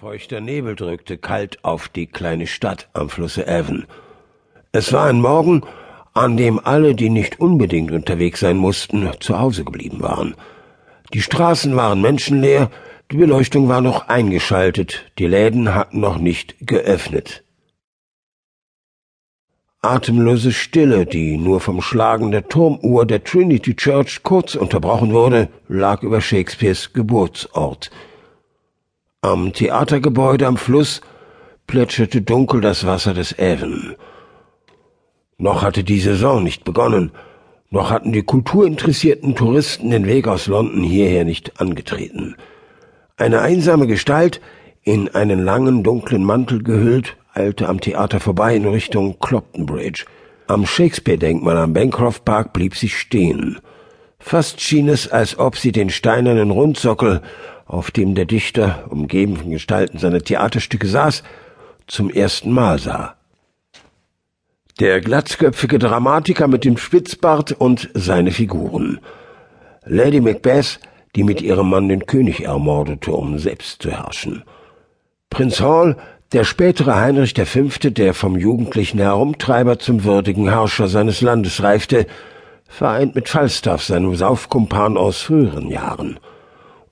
Feuchter Nebel drückte kalt auf die kleine Stadt am Flusse Avon. Es war ein Morgen, an dem alle, die nicht unbedingt unterwegs sein mussten, zu Hause geblieben waren. Die Straßen waren menschenleer, die Beleuchtung war noch eingeschaltet, die Läden hatten noch nicht geöffnet. Atemlose Stille, die nur vom Schlagen der Turmuhr der Trinity Church kurz unterbrochen wurde, lag über Shakespeares Geburtsort – am Theatergebäude am Fluss plätscherte dunkel das Wasser des Avon. Noch hatte die Saison nicht begonnen, noch hatten die kulturinteressierten Touristen den Weg aus London hierher nicht angetreten. Eine einsame Gestalt, in einen langen dunklen Mantel gehüllt, eilte am Theater vorbei in Richtung Clopton Bridge. Am Shakespeare-Denkmal am Bancroft Park blieb sie stehen. Fast schien es, als ob sie den steinernen Rundsockel auf dem der Dichter, umgeben von Gestalten seiner Theaterstücke saß, zum ersten Mal sah. Der glatzköpfige Dramatiker mit dem Spitzbart und seine Figuren. Lady Macbeth, die mit ihrem Mann den König ermordete, um selbst zu herrschen. Prinz Hall, der spätere Heinrich V., der vom jugendlichen Herumtreiber zum würdigen Herrscher seines Landes reifte, vereint mit Falstaff, seinem Saufkumpan aus früheren Jahren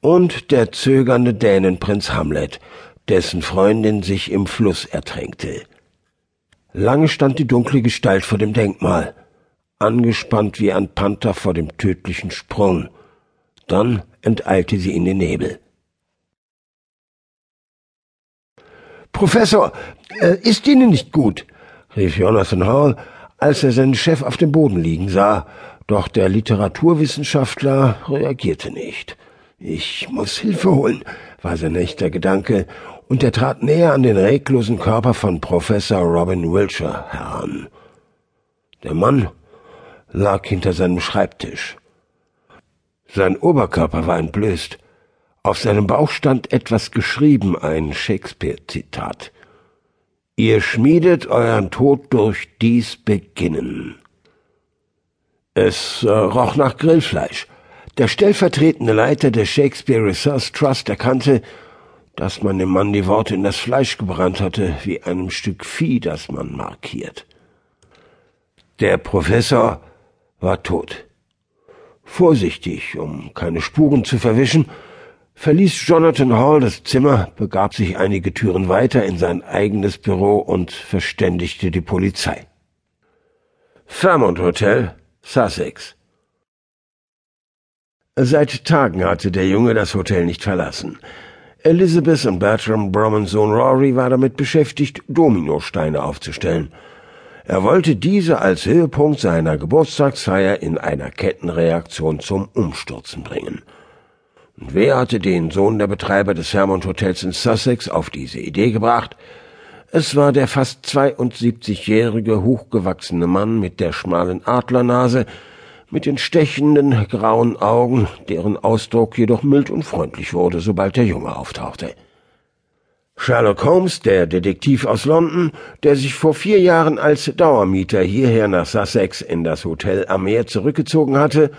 und der zögernde Dänenprinz Hamlet, dessen Freundin sich im Fluss ertränkte. Lange stand die dunkle Gestalt vor dem Denkmal, angespannt wie ein Panther vor dem tödlichen Sprung. Dann enteilte sie in den Nebel. Professor, äh, ist Ihnen nicht gut? rief Jonathan Hall, als er seinen Chef auf dem Boden liegen sah, doch der Literaturwissenschaftler reagierte nicht. Ich muss Hilfe holen, war sein echter Gedanke, und er trat näher an den reglosen Körper von Professor Robin Wiltshire heran. Der Mann lag hinter seinem Schreibtisch. Sein Oberkörper war entblößt. Auf seinem Bauch stand etwas geschrieben, ein Shakespeare-Zitat. Ihr schmiedet euren Tod durch dies Beginnen. Es äh, roch nach Grillfleisch. Der stellvertretende Leiter der Shakespeare Research Trust erkannte, dass man dem Mann die Worte in das Fleisch gebrannt hatte, wie einem Stück Vieh, das man markiert. Der Professor war tot. Vorsichtig, um keine Spuren zu verwischen, verließ Jonathan Hall das Zimmer, begab sich einige Türen weiter in sein eigenes Büro und verständigte die Polizei. Fairmont Hotel, Sussex. Seit Tagen hatte der Junge das Hotel nicht verlassen. Elizabeth und Bertram Brummans Sohn Rory war damit beschäftigt, Dominosteine aufzustellen. Er wollte diese als Höhepunkt seiner Geburtstagsfeier in einer Kettenreaktion zum Umstürzen bringen. Und wer hatte den Sohn der Betreiber des Fairmont Hotels in Sussex auf diese Idee gebracht? Es war der fast 72-jährige, hochgewachsene Mann mit der schmalen Adlernase, mit den stechenden grauen Augen, deren Ausdruck jedoch mild und freundlich wurde, sobald der Junge auftauchte. Sherlock Holmes, der Detektiv aus London, der sich vor vier Jahren als Dauermieter hierher nach Sussex in das Hotel am Meer zurückgezogen hatte,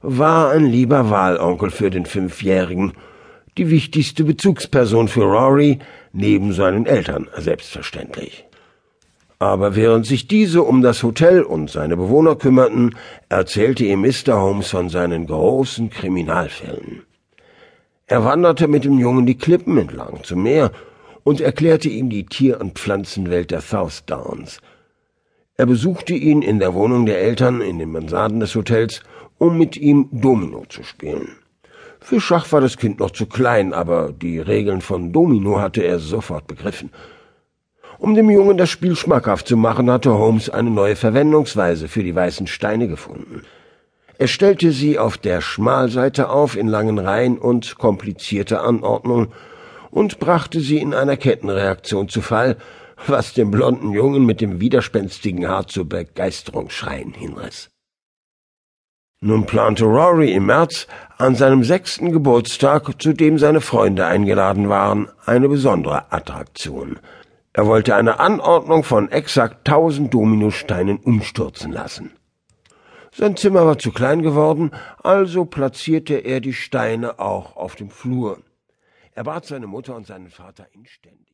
war ein lieber Wahlonkel für den Fünfjährigen, die wichtigste Bezugsperson für Rory, neben seinen Eltern selbstverständlich. Aber während sich diese um das Hotel und seine Bewohner kümmerten, erzählte ihm Mr. Holmes von seinen großen Kriminalfällen. Er wanderte mit dem Jungen die Klippen entlang zum Meer und erklärte ihm die Tier- und Pflanzenwelt der South Downs. Er besuchte ihn in der Wohnung der Eltern in den Mansarden des Hotels, um mit ihm Domino zu spielen. Für Schach war das Kind noch zu klein, aber die Regeln von Domino hatte er sofort begriffen – um dem Jungen das Spiel schmackhaft zu machen, hatte Holmes eine neue Verwendungsweise für die weißen Steine gefunden. Er stellte sie auf der Schmalseite auf in langen Reihen und komplizierter Anordnung und brachte sie in einer Kettenreaktion zu Fall, was dem blonden Jungen mit dem widerspenstigen Haar zu Begeisterungsschreien hinriss. Nun plante Rory im März an seinem sechsten Geburtstag, zu dem seine Freunde eingeladen waren, eine besondere Attraktion – er wollte eine Anordnung von exakt tausend Dominosteinen umstürzen lassen. Sein Zimmer war zu klein geworden, also platzierte er die Steine auch auf dem Flur. Er bat seine Mutter und seinen Vater inständig,